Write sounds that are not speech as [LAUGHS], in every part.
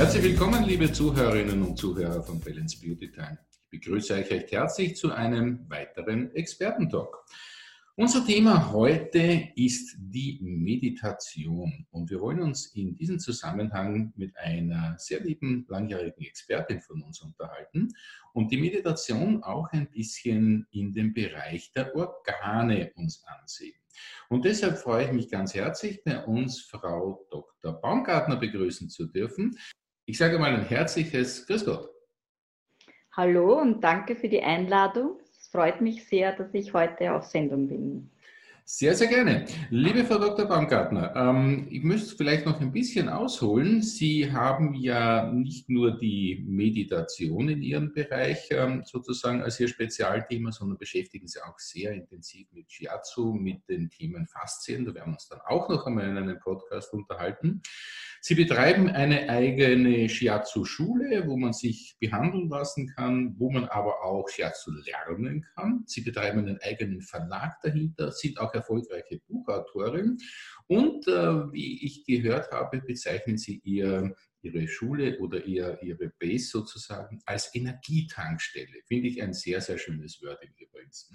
Herzlich willkommen, liebe Zuhörerinnen und Zuhörer von Balance Beauty Time. Ich begrüße euch recht herzlich zu einem weiteren Expertentalk. Unser Thema heute ist die Meditation und wir wollen uns in diesem Zusammenhang mit einer sehr lieben langjährigen Expertin von uns unterhalten und die Meditation auch ein bisschen in dem Bereich der Organe uns ansehen. Und deshalb freue ich mich ganz herzlich, bei uns Frau Dr. Baumgartner begrüßen zu dürfen. Ich sage mal ein herzliches Grüß Gott. Hallo und danke für die Einladung freut mich sehr, dass ich heute auf Sendung bin. Sehr, sehr gerne. Liebe Frau Dr. Baumgartner, ähm, ich müsste vielleicht noch ein bisschen ausholen. Sie haben ja nicht nur die Meditation in Ihrem Bereich ähm, sozusagen als Ihr Spezialthema, sondern beschäftigen Sie auch sehr intensiv mit Shiatsu, mit den Themen Faszien. Da werden wir uns dann auch noch einmal in einem Podcast unterhalten. Sie betreiben eine eigene Shiatsu-Schule, wo man sich behandeln lassen kann, wo man aber auch Shiatsu lernen kann. Sie betreiben einen eigenen Verlag dahinter, sind auch erfolgreiche Buchautorin und äh, wie ich gehört habe, bezeichnen Sie ihr, Ihre Schule oder ihr, Ihre Base sozusagen als Energietankstelle. Finde ich ein sehr, sehr schönes Wording übrigens.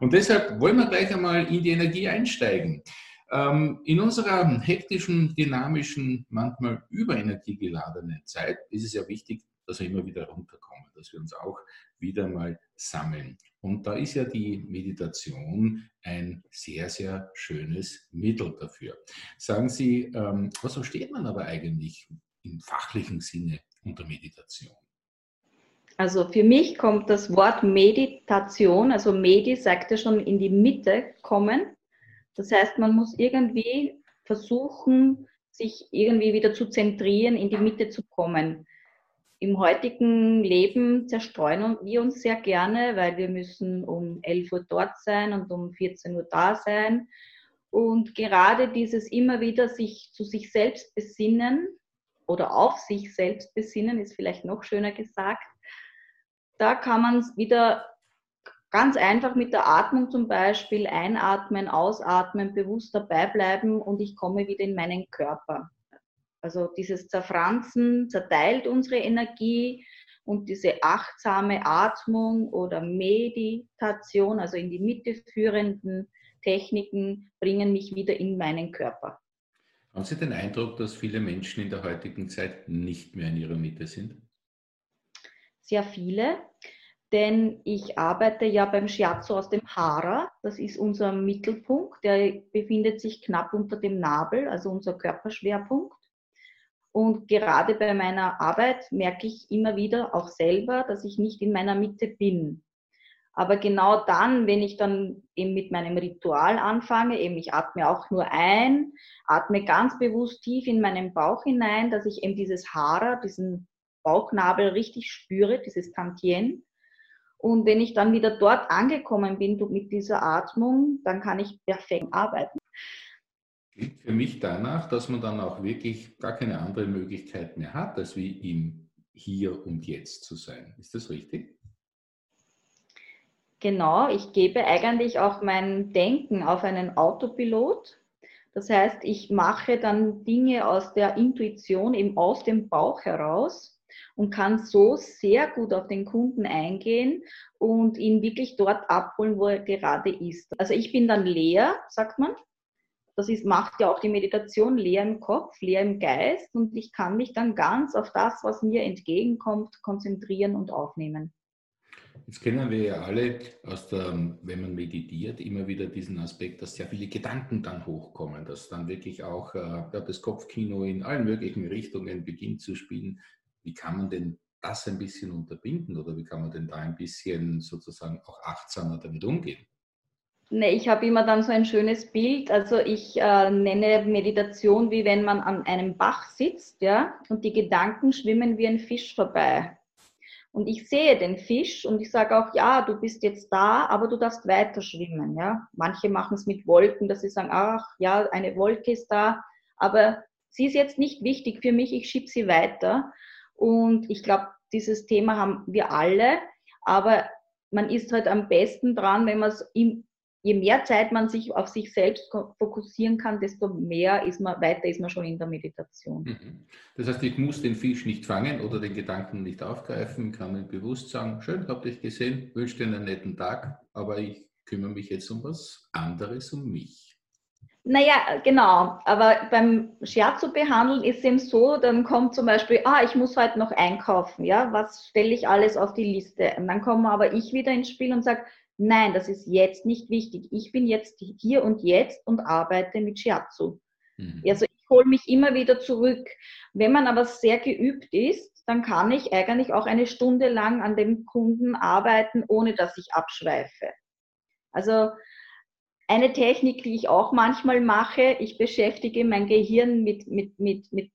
Und deshalb wollen wir gleich einmal in die Energie einsteigen. Ähm, in unserer hektischen, dynamischen, manchmal überenergiegeladenen Zeit ist es ja wichtig, dass wir immer wieder runterkommen, dass wir uns auch wieder mal sammeln. Und da ist ja die Meditation ein sehr, sehr schönes Mittel dafür. Sagen Sie, ähm, was versteht man aber eigentlich im fachlichen Sinne unter Meditation? Also für mich kommt das Wort Meditation, also Medi sagte schon in die Mitte kommen. Das heißt, man muss irgendwie versuchen, sich irgendwie wieder zu zentrieren, in die Mitte zu kommen. Im heutigen Leben zerstreuen wir uns sehr gerne, weil wir müssen um 11 Uhr dort sein und um 14 Uhr da sein. Und gerade dieses immer wieder sich zu sich selbst besinnen oder auf sich selbst besinnen, ist vielleicht noch schöner gesagt, da kann man wieder Ganz einfach mit der Atmung zum Beispiel einatmen, ausatmen, bewusst dabei bleiben und ich komme wieder in meinen Körper. Also dieses Zerfranzen zerteilt unsere Energie und diese achtsame Atmung oder Meditation, also in die Mitte führenden Techniken, bringen mich wieder in meinen Körper. Haben Sie den Eindruck, dass viele Menschen in der heutigen Zeit nicht mehr in ihrer Mitte sind? Sehr viele denn ich arbeite ja beim Shiatsu aus dem Hara. Das ist unser Mittelpunkt. Der befindet sich knapp unter dem Nabel, also unser Körperschwerpunkt. Und gerade bei meiner Arbeit merke ich immer wieder auch selber, dass ich nicht in meiner Mitte bin. Aber genau dann, wenn ich dann eben mit meinem Ritual anfange, eben ich atme auch nur ein, atme ganz bewusst tief in meinen Bauch hinein, dass ich eben dieses Hara, diesen Bauchnabel richtig spüre, dieses Tantien und wenn ich dann wieder dort angekommen bin mit dieser Atmung, dann kann ich perfekt arbeiten. Klingt für mich danach, dass man dann auch wirklich gar keine andere Möglichkeit mehr hat, als wie im Hier und Jetzt zu sein. Ist das richtig? Genau, ich gebe eigentlich auch mein Denken auf einen Autopilot. Das heißt, ich mache dann Dinge aus der Intuition, eben aus dem Bauch heraus und kann so sehr gut auf den Kunden eingehen und ihn wirklich dort abholen, wo er gerade ist. Also ich bin dann leer, sagt man. Das ist, macht ja auch die Meditation leer im Kopf, leer im Geist und ich kann mich dann ganz auf das, was mir entgegenkommt, konzentrieren und aufnehmen. Jetzt kennen wir ja alle, der, wenn man meditiert, immer wieder diesen Aspekt, dass sehr viele Gedanken dann hochkommen, dass dann wirklich auch äh, das Kopfkino in allen möglichen Richtungen beginnt zu spielen. Wie kann man denn das ein bisschen unterbinden oder wie kann man denn da ein bisschen sozusagen auch achtsamer damit umgehen? Nee, ich habe immer dann so ein schönes Bild. Also ich äh, nenne Meditation wie wenn man an einem Bach sitzt, ja, und die Gedanken schwimmen wie ein Fisch vorbei. Und ich sehe den Fisch und ich sage auch, ja, du bist jetzt da, aber du darfst weiter schwimmen, ja. Manche machen es mit Wolken, dass sie sagen, ach, ja, eine Wolke ist da, aber sie ist jetzt nicht wichtig für mich, ich schiebe sie weiter. Und ich glaube, dieses Thema haben wir alle, aber man ist halt am besten dran, wenn man es je mehr Zeit man sich auf sich selbst fokussieren kann, desto mehr ist man, weiter ist man schon in der Meditation. Mhm. Das heißt, ich muss den Fisch nicht fangen oder den Gedanken nicht aufgreifen, kann mir bewusst sagen, schön, habt dich gesehen, wünsche dir einen netten Tag, aber ich kümmere mich jetzt um was anderes, um mich. Naja, genau. Aber beim Scherzo behandeln ist es eben so, dann kommt zum Beispiel, ah, ich muss heute noch einkaufen, ja, was stelle ich alles auf die Liste? Und dann komme aber ich wieder ins Spiel und sage, nein, das ist jetzt nicht wichtig. Ich bin jetzt hier und jetzt und arbeite mit Scherzo. Mhm. Also ich hole mich immer wieder zurück. Wenn man aber sehr geübt ist, dann kann ich eigentlich auch eine Stunde lang an dem Kunden arbeiten, ohne dass ich abschweife. Also eine Technik, die ich auch manchmal mache, ich beschäftige mein Gehirn mit, mit, mit, mit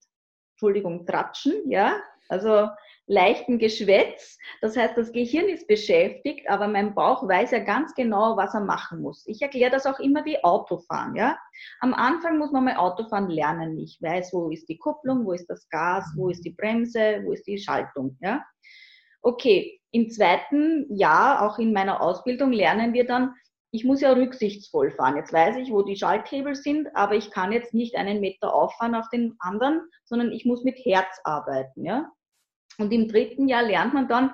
Entschuldigung, Tratschen, ja, also leichten Geschwätz. Das heißt, das Gehirn ist beschäftigt, aber mein Bauch weiß ja ganz genau, was er machen muss. Ich erkläre das auch immer wie Autofahren, ja. Am Anfang muss man mal Autofahren lernen. Ich weiß, wo ist die Kupplung, wo ist das Gas, wo ist die Bremse, wo ist die Schaltung, ja. Okay, im zweiten Jahr, auch in meiner Ausbildung, lernen wir dann, ich muss ja rücksichtsvoll fahren. Jetzt weiß ich, wo die Schalthebel sind, aber ich kann jetzt nicht einen Meter auffahren auf den anderen, sondern ich muss mit Herz arbeiten. Ja? Und im dritten Jahr lernt man dann,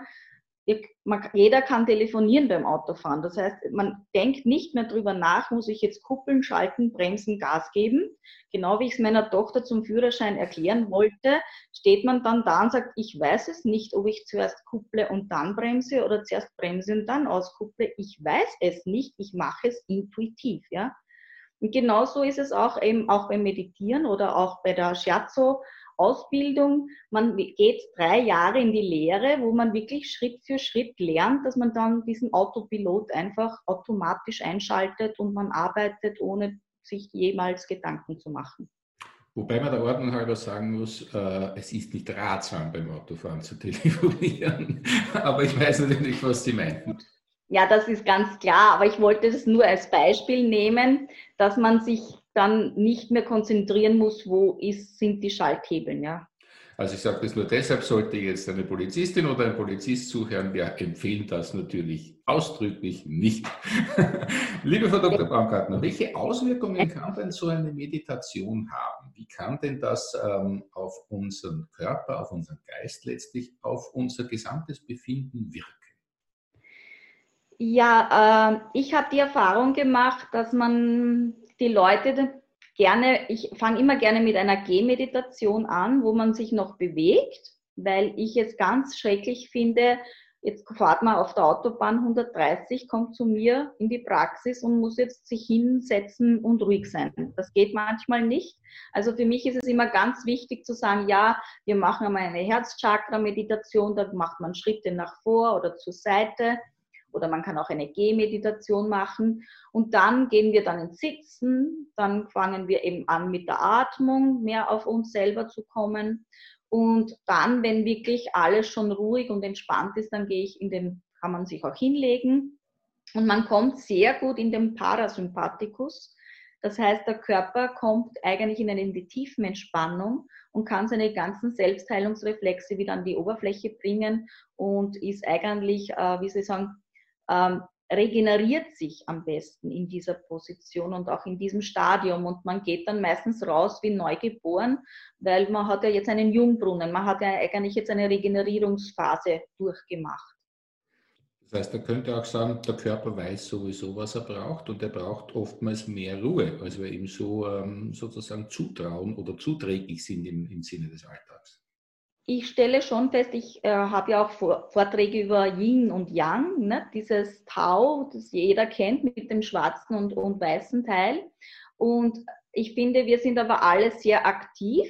jeder kann telefonieren beim Autofahren. Das heißt, man denkt nicht mehr drüber nach, muss ich jetzt kuppeln, schalten, bremsen, Gas geben. Genau wie ich es meiner Tochter zum Führerschein erklären wollte, steht man dann da und sagt, ich weiß es nicht, ob ich zuerst kupple und dann bremse oder zuerst bremse und dann auskupple. Ich weiß es nicht, ich mache es intuitiv. Ja? Und genauso ist es auch eben auch beim Meditieren oder auch bei der Shiatsu Ausbildung. Man geht drei Jahre in die Lehre, wo man wirklich Schritt für Schritt lernt, dass man dann diesen Autopilot einfach automatisch einschaltet und man arbeitet, ohne sich jemals Gedanken zu machen. Wobei man der Ordnung halber sagen muss, äh, es ist nicht ratsam beim Autofahren zu [LAUGHS] telefonieren. aber ich weiß natürlich, was Sie meinten. Ja, das ist ganz klar, aber ich wollte das nur als Beispiel nehmen, dass man sich dann nicht mehr konzentrieren muss, wo ist, sind die Schalthebeln. Ja. Also ich sage das nur deshalb, sollte jetzt eine Polizistin oder ein Polizist zuhören, wir empfehlen das natürlich ausdrücklich nicht. [LAUGHS] Liebe Frau Dr. Baumgartner, welche Auswirkungen kann denn so eine Meditation haben? Wie kann denn das ähm, auf unseren Körper, auf unseren Geist letztlich, auf unser gesamtes Befinden wirken? Ja, äh, ich habe die Erfahrung gemacht, dass man die Leute gerne, ich fange immer gerne mit einer Gehmeditation an, wo man sich noch bewegt, weil ich es ganz schrecklich finde, jetzt fahrt man auf der Autobahn 130, kommt zu mir in die Praxis und muss jetzt sich hinsetzen und ruhig sein. Das geht manchmal nicht. Also für mich ist es immer ganz wichtig zu sagen, ja, wir machen einmal eine Herzchakra-Meditation, da macht man Schritte nach vor oder zur Seite oder man kann auch eine Gehmeditation machen. Und dann gehen wir dann ins Sitzen, dann fangen wir eben an mit der Atmung, mehr auf uns selber zu kommen. Und dann, wenn wirklich alles schon ruhig und entspannt ist, dann gehe ich in den, kann man sich auch hinlegen. Und man kommt sehr gut in den Parasympathikus. Das heißt, der Körper kommt eigentlich in eine tiefen Entspannung und kann seine ganzen Selbstheilungsreflexe wieder an die Oberfläche bringen und ist eigentlich, äh, wie Sie sagen, ähm, regeneriert sich am besten in dieser Position und auch in diesem Stadium. Und man geht dann meistens raus wie neugeboren, weil man hat ja jetzt einen Jungbrunnen, man hat ja eigentlich jetzt eine Regenerierungsphase durchgemacht. Das heißt, er könnte auch sagen, der Körper weiß sowieso, was er braucht und er braucht oftmals mehr Ruhe, als wir ihm so ähm, sozusagen zutrauen oder zuträglich sind im, im Sinne des Alltags ich stelle schon fest, ich äh, habe ja auch Vorträge über Yin und Yang, ne? dieses Tau, das jeder kennt mit dem schwarzen und, und weißen Teil. Und ich finde, wir sind aber alle sehr aktiv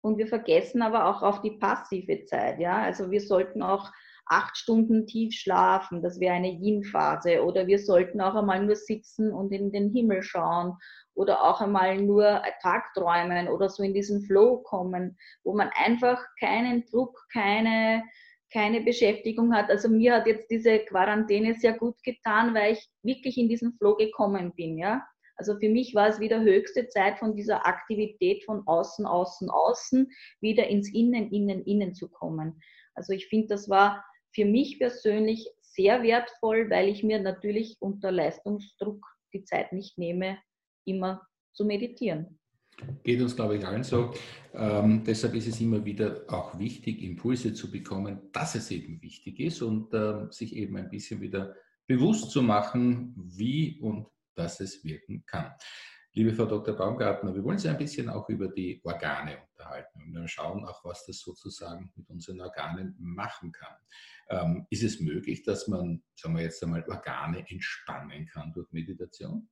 und wir vergessen aber auch auf die passive Zeit. Ja? Also wir sollten auch acht Stunden tief schlafen, das wäre eine Yin-Phase. Oder wir sollten auch einmal nur sitzen und in den Himmel schauen oder auch einmal nur Tagträumen oder so in diesen Flow kommen, wo man einfach keinen Druck, keine, keine Beschäftigung hat. Also mir hat jetzt diese Quarantäne sehr gut getan, weil ich wirklich in diesen Flow gekommen bin, ja. Also für mich war es wieder höchste Zeit von dieser Aktivität von außen, außen, außen wieder ins Innen, Innen, Innen zu kommen. Also ich finde, das war für mich persönlich sehr wertvoll, weil ich mir natürlich unter Leistungsdruck die Zeit nicht nehme, immer zu meditieren. Geht uns, glaube ich, allen so. Ähm, deshalb ist es immer wieder auch wichtig, Impulse zu bekommen, dass es eben wichtig ist und äh, sich eben ein bisschen wieder bewusst zu machen, wie und dass es wirken kann. Liebe Frau Dr. Baumgartner, wir wollen Sie ein bisschen auch über die Organe unterhalten und dann schauen auch, was das sozusagen mit unseren Organen machen kann. Ähm, ist es möglich, dass man, sagen wir jetzt einmal, Organe entspannen kann durch Meditation?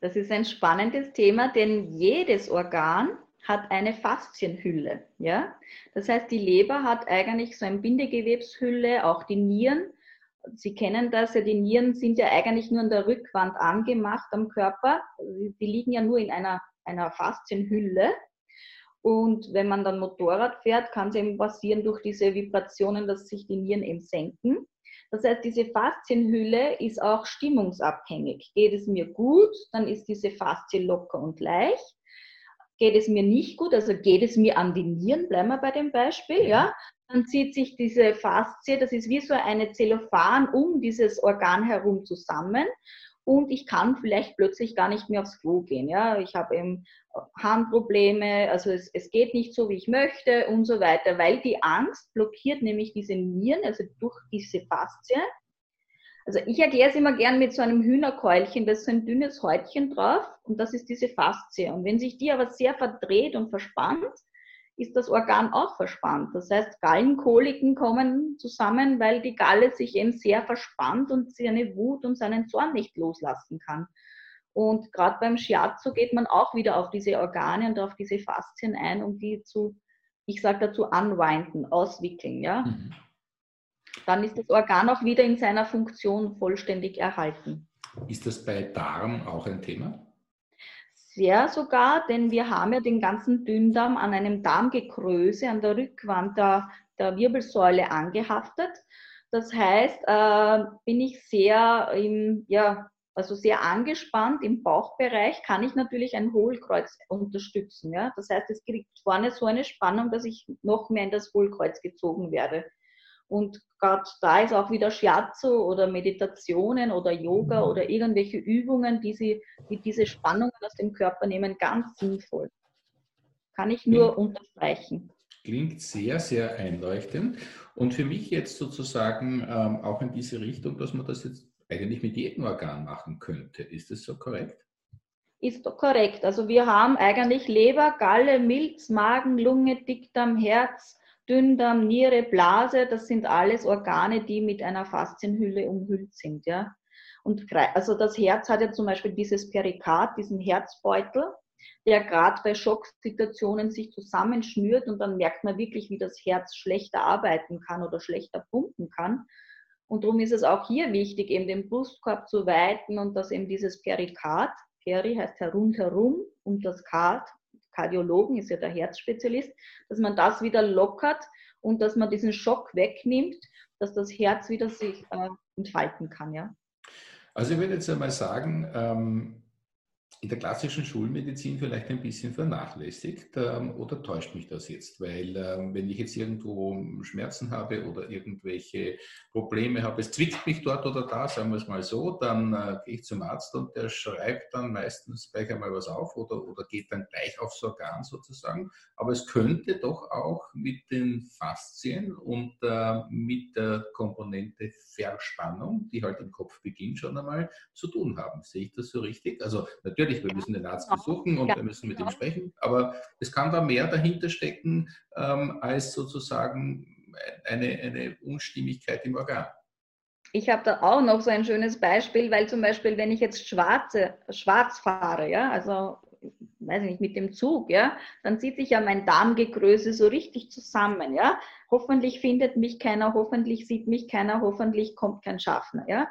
Das ist ein spannendes Thema, denn jedes Organ hat eine Faszienhülle. Ja? Das heißt, die Leber hat eigentlich so eine Bindegewebshülle, auch die Nieren. Sie kennen das ja, die Nieren sind ja eigentlich nur an der Rückwand angemacht am Körper. Die liegen ja nur in einer, einer Faszienhülle. Und wenn man dann Motorrad fährt, kann es eben passieren durch diese Vibrationen, dass sich die Nieren eben senken. Das heißt, diese Faszienhülle ist auch stimmungsabhängig. Geht es mir gut, dann ist diese Faszie locker und leicht. Geht es mir nicht gut, also geht es mir an die Nieren, bleiben wir bei dem Beispiel, ja, dann zieht sich diese Faszie, das ist wie so eine Zellophan um dieses Organ herum zusammen und ich kann vielleicht plötzlich gar nicht mehr aufs Klo gehen. Ja? Ich habe eben Harnprobleme, also es, es geht nicht so, wie ich möchte und so weiter, weil die Angst blockiert nämlich diese Nieren, also durch diese Faszie. Also ich erkläre es immer gern mit so einem Hühnerkeulchen, da ist so ein dünnes Häutchen drauf und das ist diese Faszie. Und wenn sich die aber sehr verdreht und verspannt, ist das Organ auch verspannt. Das heißt, Gallenkoliken kommen zusammen, weil die Galle sich eben sehr verspannt und seine Wut und seinen Zorn nicht loslassen kann. Und gerade beim Shiatsu geht man auch wieder auf diese Organe und auf diese Faszien ein, um die zu, ich sage dazu, unwinden, auswickeln. Ja? Mhm. Dann ist das Organ auch wieder in seiner Funktion vollständig erhalten. Ist das bei Darm auch ein Thema? sehr sogar, denn wir haben ja den ganzen Dünndarm an einem Darmgekröse an der Rückwand der, der Wirbelsäule angehaftet. Das heißt, äh, bin ich sehr im, ja, also sehr angespannt im Bauchbereich, kann ich natürlich ein Hohlkreuz unterstützen. Ja? Das heißt, es kriegt vorne so eine Spannung, dass ich noch mehr in das Hohlkreuz gezogen werde. Und gerade da ist auch wieder Shiatsu oder Meditationen oder Yoga mhm. oder irgendwelche Übungen, die, sie, die diese Spannungen aus dem Körper nehmen, ganz sinnvoll. Kann ich nur Klingt, unterstreichen. Klingt sehr, sehr einleuchtend. Und für mich jetzt sozusagen ähm, auch in diese Richtung, dass man das jetzt eigentlich mit jedem Organ machen könnte. Ist das so korrekt? Ist korrekt. Also wir haben eigentlich Leber, Galle, Milz, Magen, Lunge, Dickdarm, Herz, Dünndarm, Niere, Blase, das sind alles Organe, die mit einer Faszienhülle umhüllt sind. Ja? Und also das Herz hat ja zum Beispiel dieses Perikard, diesen Herzbeutel, der gerade bei Schocksituationen sich zusammenschnürt und dann merkt man wirklich, wie das Herz schlechter arbeiten kann oder schlechter pumpen kann. Und darum ist es auch hier wichtig, eben den Brustkorb zu weiten und dass eben dieses Perikard, Peri heißt herumherum, und das Kard Kardiologen, ist ja der Herzspezialist, dass man das wieder lockert und dass man diesen Schock wegnimmt, dass das Herz wieder sich äh, entfalten kann. Ja? Also ich würde jetzt einmal sagen, ähm, in der klassischen Schulmedizin vielleicht ein bisschen vernachlässigt ähm, oder täuscht mich das jetzt? Weil ähm, wenn ich jetzt irgendwo Schmerzen habe oder irgendwelche Probleme habe, es zwickt mich dort oder da, sagen wir es mal so, dann äh, gehe ich zum Arzt und der schreibt dann meistens gleich einmal was auf oder, oder geht dann gleich aufs Organ sozusagen. Aber es könnte doch auch mit den Faszien und äh, mit der Komponente Verspannung, die halt im Kopf beginnt, schon einmal zu tun haben. Sehe ich das so richtig? Also natürlich natürlich, wir müssen den Arzt besuchen und wir müssen mit ihm sprechen, aber es kann da mehr dahinter stecken ähm, als sozusagen eine, eine Unstimmigkeit im Organ. Ich habe da auch noch so ein schönes Beispiel, weil zum Beispiel, wenn ich jetzt schwarze, schwarz fahre, ja, also weiß ich nicht, mit dem Zug, ja, dann zieht sich ja mein Darmgegröße so richtig zusammen, ja. Hoffentlich findet mich keiner, hoffentlich sieht mich keiner, hoffentlich kommt kein Schaffner, ja.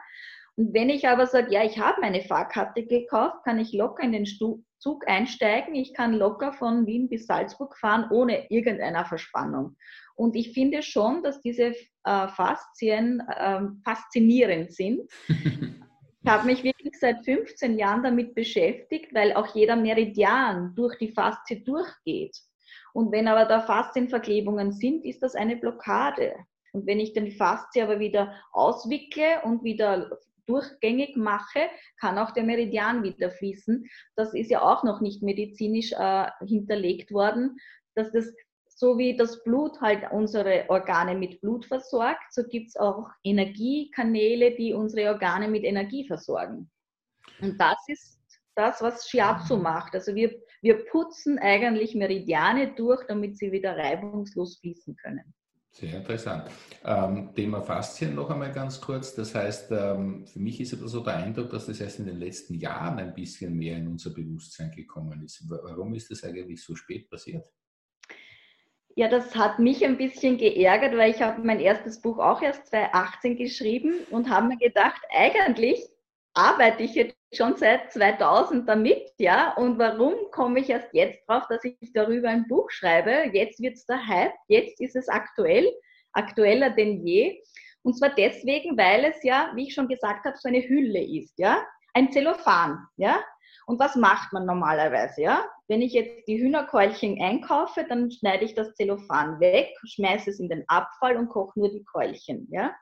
Und wenn ich aber sage, ja, ich habe meine Fahrkarte gekauft, kann ich locker in den Zug einsteigen. Ich kann locker von Wien bis Salzburg fahren, ohne irgendeiner Verspannung. Und ich finde schon, dass diese äh, Faszien äh, faszinierend sind. [LAUGHS] ich habe mich wirklich seit 15 Jahren damit beschäftigt, weil auch jeder Meridian durch die Faszie durchgeht. Und wenn aber da Faszienverklebungen sind, ist das eine Blockade. Und wenn ich den Faszie aber wieder auswickle und wieder durchgängig mache, kann auch der Meridian wieder fließen. Das ist ja auch noch nicht medizinisch äh, hinterlegt worden, dass das so wie das Blut halt unsere Organe mit Blut versorgt, so gibt es auch Energiekanäle, die unsere Organe mit Energie versorgen. Und das ist das, was Shiatsu macht. Also wir, wir putzen eigentlich Meridiane durch, damit sie wieder reibungslos fließen können. Sehr interessant. Ähm, Thema Faszien noch einmal ganz kurz. Das heißt, ähm, für mich ist aber so der Eindruck, dass das erst in den letzten Jahren ein bisschen mehr in unser Bewusstsein gekommen ist. Warum ist das eigentlich so spät passiert? Ja, das hat mich ein bisschen geärgert, weil ich habe mein erstes Buch auch erst 2018 geschrieben und habe mir gedacht, eigentlich arbeite ich jetzt schon seit 2000 damit, ja, und warum komme ich erst jetzt drauf, dass ich darüber ein Buch schreibe? Jetzt wird es der Hype, jetzt ist es aktuell, aktueller denn je. Und zwar deswegen, weil es ja, wie ich schon gesagt habe, so eine Hülle ist, ja, ein Zellophan, ja. Und was macht man normalerweise, ja? Wenn ich jetzt die Hühnerkeulchen einkaufe, dann schneide ich das Zellophan weg, schmeiße es in den Abfall und koche nur die Keulchen, ja.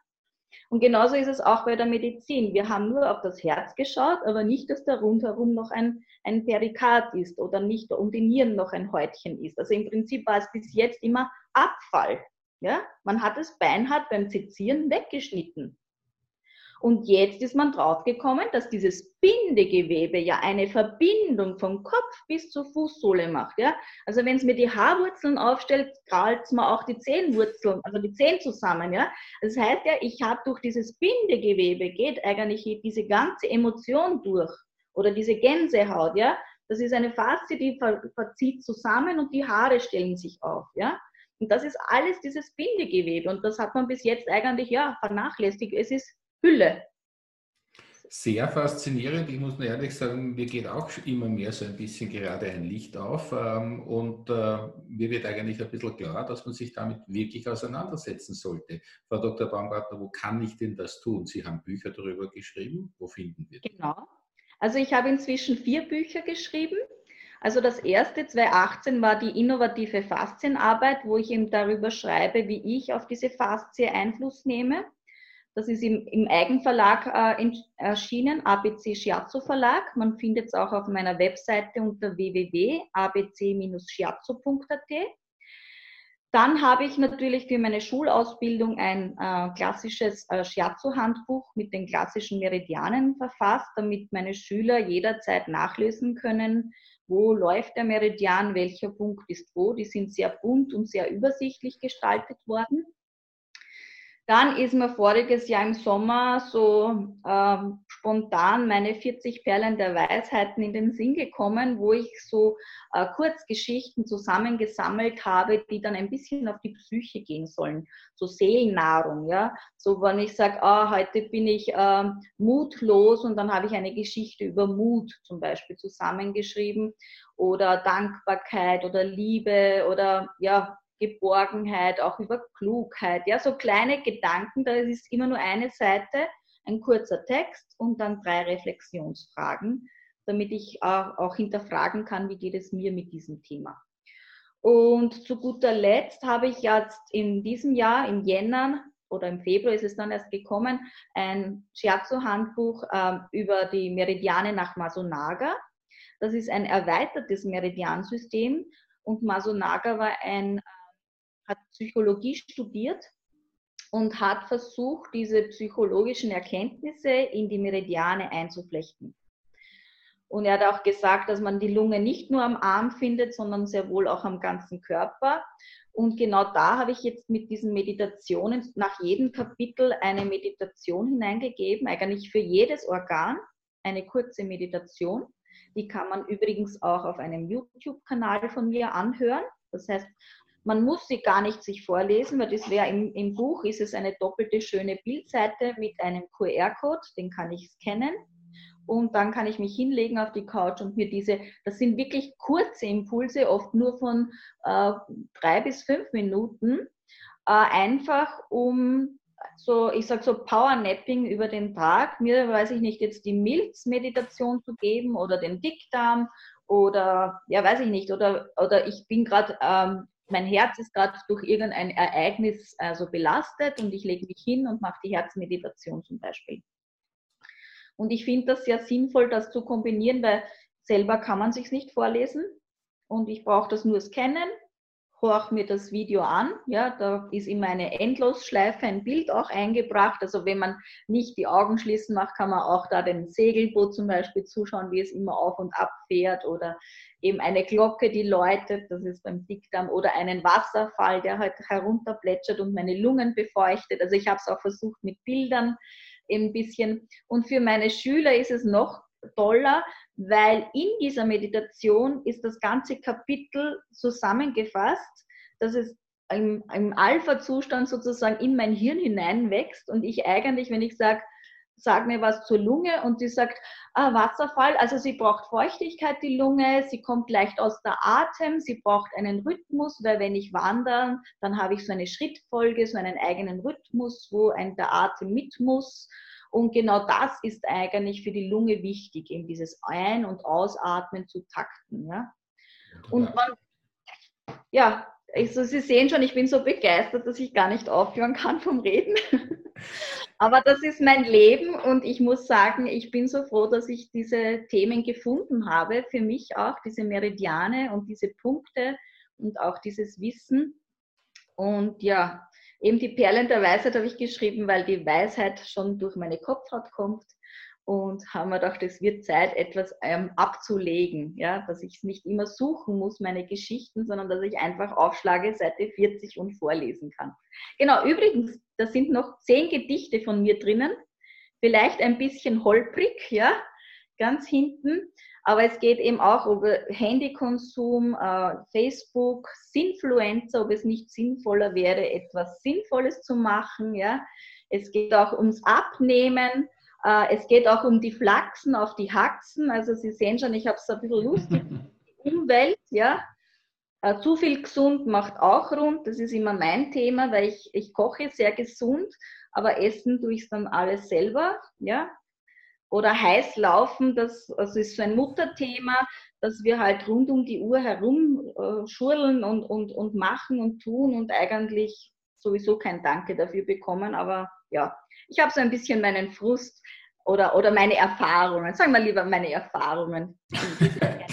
Und genauso ist es auch bei der Medizin. Wir haben nur auf das Herz geschaut, aber nicht, dass da rundherum noch ein, ein Perikard ist oder nicht um die Nieren noch ein Häutchen ist. Also im Prinzip war es bis jetzt immer Abfall. Ja? Man hat das Beinhard beim Sezieren weggeschnitten. Und jetzt ist man draufgekommen, dass dieses Bindegewebe ja eine Verbindung vom Kopf bis zur Fußsohle macht. Ja? Also wenn es mir die Haarwurzeln aufstellt, krallt es mir auch die Zehenwurzeln, also die Zehen zusammen. Ja? Das heißt ja, ich habe durch dieses Bindegewebe geht eigentlich diese ganze Emotion durch oder diese Gänsehaut. Ja? Das ist eine Faszie, die ver verzieht zusammen und die Haare stellen sich auf. Ja? Und das ist alles dieses Bindegewebe. Und das hat man bis jetzt eigentlich ja, vernachlässigt. Es ist Hülle. Sehr faszinierend. Ich muss nur ehrlich sagen, mir geht auch immer mehr so ein bisschen gerade ein Licht auf. Ähm, und äh, mir wird eigentlich ein bisschen klar, dass man sich damit wirklich auseinandersetzen sollte. Frau Dr. Baumgartner, wo kann ich denn das tun? Sie haben Bücher darüber geschrieben. Wo finden wir die? Genau. Also ich habe inzwischen vier Bücher geschrieben. Also das erste 2018 war die innovative Faszienarbeit, wo ich eben darüber schreibe, wie ich auf diese Faszie Einfluss nehme. Das ist im, im Eigenverlag äh, erschienen, ABC Shiatsu Verlag. Man findet es auch auf meiner Webseite unter www.abc-shiatsu.at. Dann habe ich natürlich für meine Schulausbildung ein äh, klassisches äh, Shiatsu-Handbuch mit den klassischen Meridianen verfasst, damit meine Schüler jederzeit nachlesen können, wo läuft der Meridian, welcher Punkt ist wo. Die sind sehr bunt und sehr übersichtlich gestaltet worden. Dann ist mir voriges Jahr im Sommer so ähm, spontan meine 40 Perlen der Weisheiten in den Sinn gekommen, wo ich so äh, Kurzgeschichten zusammengesammelt habe, die dann ein bisschen auf die Psyche gehen sollen. So Seelennahrung, ja. So, wenn ich sage, ah, heute bin ich äh, mutlos und dann habe ich eine Geschichte über Mut zum Beispiel zusammengeschrieben oder Dankbarkeit oder Liebe oder ja, Geborgenheit, auch über Klugheit. Ja, so kleine Gedanken, da ist immer nur eine Seite, ein kurzer Text und dann drei Reflexionsfragen, damit ich auch, hinterfragen kann, wie geht es mir mit diesem Thema. Und zu guter Letzt habe ich jetzt in diesem Jahr, im Jänner oder im Februar ist es dann erst gekommen, ein Shiatsu-Handbuch äh, über die Meridiane nach Masunaga. Das ist ein erweitertes Meridiansystem und Masunaga war ein hat Psychologie studiert und hat versucht, diese psychologischen Erkenntnisse in die Meridiane einzuflechten. Und er hat auch gesagt, dass man die Lunge nicht nur am Arm findet, sondern sehr wohl auch am ganzen Körper. Und genau da habe ich jetzt mit diesen Meditationen nach jedem Kapitel eine Meditation hineingegeben, eigentlich für jedes Organ eine kurze Meditation. Die kann man übrigens auch auf einem YouTube-Kanal von mir anhören. Das heißt, man muss sie gar nicht sich vorlesen, weil das wäre im, im Buch ist es eine doppelte schöne Bildseite mit einem QR-Code, den kann ich scannen. Und dann kann ich mich hinlegen auf die Couch und mir diese, das sind wirklich kurze Impulse, oft nur von äh, drei bis fünf Minuten, äh, einfach um so, ich sag so Powernapping über den Tag, mir weiß ich nicht, jetzt die Milzmeditation zu geben oder den Dickdarm oder ja, weiß ich nicht, oder, oder ich bin gerade ähm, mein Herz ist gerade durch irgendein Ereignis also belastet und ich lege mich hin und mache die Herzmeditation zum Beispiel. Und ich finde das sehr sinnvoll, das zu kombinieren, weil selber kann man sich nicht vorlesen und ich brauche das nur scannen horche mir das Video an. Ja, da ist immer eine Endlosschleife, ein Bild auch eingebracht. Also wenn man nicht die Augen schließen macht, kann man auch da dem Segelboot zum Beispiel zuschauen, wie es immer auf und ab fährt oder eben eine Glocke, die läutet, das ist beim Dickdarm, oder einen Wasserfall, der halt herunterplätschert und meine Lungen befeuchtet. Also ich habe es auch versucht mit Bildern ein bisschen. Und für meine Schüler ist es noch toller, weil in dieser Meditation ist das ganze Kapitel zusammengefasst, dass es im, im Alpha-Zustand sozusagen in mein Hirn hineinwächst und ich eigentlich, wenn ich sage, sag mir was zur Lunge und sie sagt, ah, Wasserfall, also sie braucht Feuchtigkeit, die Lunge, sie kommt leicht aus der Atem, sie braucht einen Rhythmus, weil wenn ich wandere, dann habe ich so eine Schrittfolge, so einen eigenen Rhythmus, wo ein, der Atem mit muss und genau das ist eigentlich für die Lunge wichtig, eben dieses Ein- und Ausatmen zu takten. Ja? Und man, ja, also Sie sehen schon, ich bin so begeistert, dass ich gar nicht aufhören kann vom Reden. [LAUGHS] Aber das ist mein Leben und ich muss sagen, ich bin so froh, dass ich diese Themen gefunden habe, für mich auch, diese Meridiane und diese Punkte und auch dieses Wissen. Und ja, Eben die Perlen der Weisheit habe ich geschrieben, weil die Weisheit schon durch meine Kopfhaut kommt. Und haben wir gedacht, es wird Zeit, etwas ähm, abzulegen, ja, dass ich es nicht immer suchen muss, meine Geschichten, sondern dass ich einfach aufschlage, Seite 40 und vorlesen kann. Genau, übrigens, da sind noch zehn Gedichte von mir drinnen, vielleicht ein bisschen holprig, ja, ganz hinten, aber es geht eben auch über Handykonsum, äh, Facebook, Sinfluencer, ob es nicht sinnvoller wäre, etwas Sinnvolles zu machen. Ja? Es geht auch ums Abnehmen. Äh, es geht auch um die Flachsen auf die Haxen. Also Sie sehen schon, ich habe es ein bisschen lustig. [LAUGHS] Umwelt, ja. Äh, zu viel gesund macht auch rund. Das ist immer mein Thema, weil ich, ich koche sehr gesund, aber essen tue ich es dann alles selber. Ja, oder heiß laufen, das, das ist so ein Mutterthema, dass wir halt rund um die Uhr herum äh, schurlen und, und, und machen und tun und eigentlich sowieso kein Danke dafür bekommen. Aber ja, ich habe so ein bisschen meinen Frust oder, oder meine Erfahrungen, sagen wir lieber meine Erfahrungen. [LAUGHS]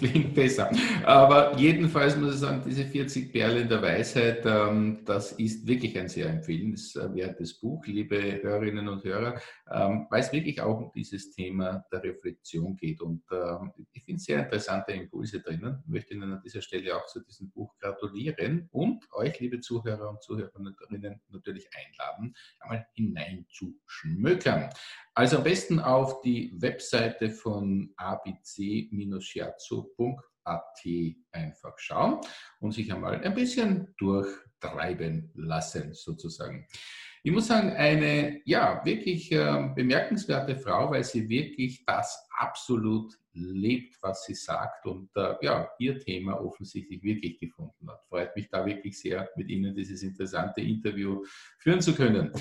klingt besser. Aber jedenfalls muss ich sagen, diese 40 Perlen der Weisheit, ähm, das ist wirklich ein sehr empfehlenswertes Buch, liebe Hörerinnen und Hörer, ähm, weil es wirklich auch um dieses Thema der Reflexion geht. Und ähm, ich finde sehr interessante Impulse drinnen. Möchte Ihnen an dieser Stelle auch zu diesem Buch gratulieren und euch, liebe Zuhörer und Zuhörerinnen, natürlich einladen, einmal hineinzuschmökern. Also am besten auf die Webseite von abc-shiatsu.at einfach schauen und sich einmal ein bisschen durchtreiben lassen, sozusagen. Ich muss sagen, eine ja wirklich äh, bemerkenswerte Frau, weil sie wirklich das absolut lebt, was sie sagt und äh, ja, ihr Thema offensichtlich wirklich gefunden hat. Freut mich da wirklich sehr, mit Ihnen dieses interessante Interview führen zu können.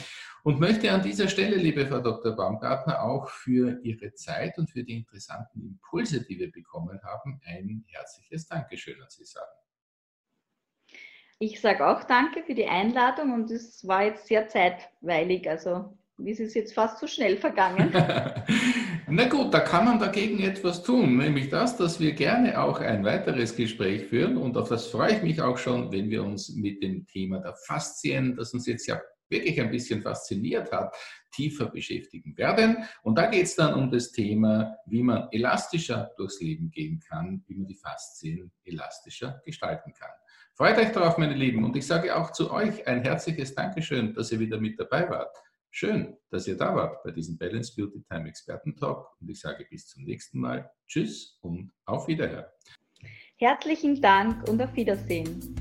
Und möchte an dieser Stelle, liebe Frau Dr. Baumgartner, auch für Ihre Zeit und für die interessanten Impulse, die wir bekommen haben, ein herzliches Dankeschön an Sie sagen. Ich sage auch danke für die Einladung und es war jetzt sehr zeitweilig. Also es ist jetzt fast zu schnell vergangen. [LAUGHS] Na gut, da kann man dagegen etwas tun, nämlich das, dass wir gerne auch ein weiteres Gespräch führen und auf das freue ich mich auch schon, wenn wir uns mit dem Thema der Faszien, das uns jetzt ja wirklich ein bisschen fasziniert hat, tiefer beschäftigen werden. Und da geht es dann um das Thema, wie man elastischer durchs Leben gehen kann, wie man die Faszien elastischer gestalten kann. Freut euch darauf, meine Lieben. Und ich sage auch zu euch ein herzliches Dankeschön, dass ihr wieder mit dabei wart. Schön, dass ihr da wart bei diesem Balance Beauty Time Experten Talk. Und ich sage bis zum nächsten Mal. Tschüss und auf Wiederhören. Herzlichen Dank und auf Wiedersehen.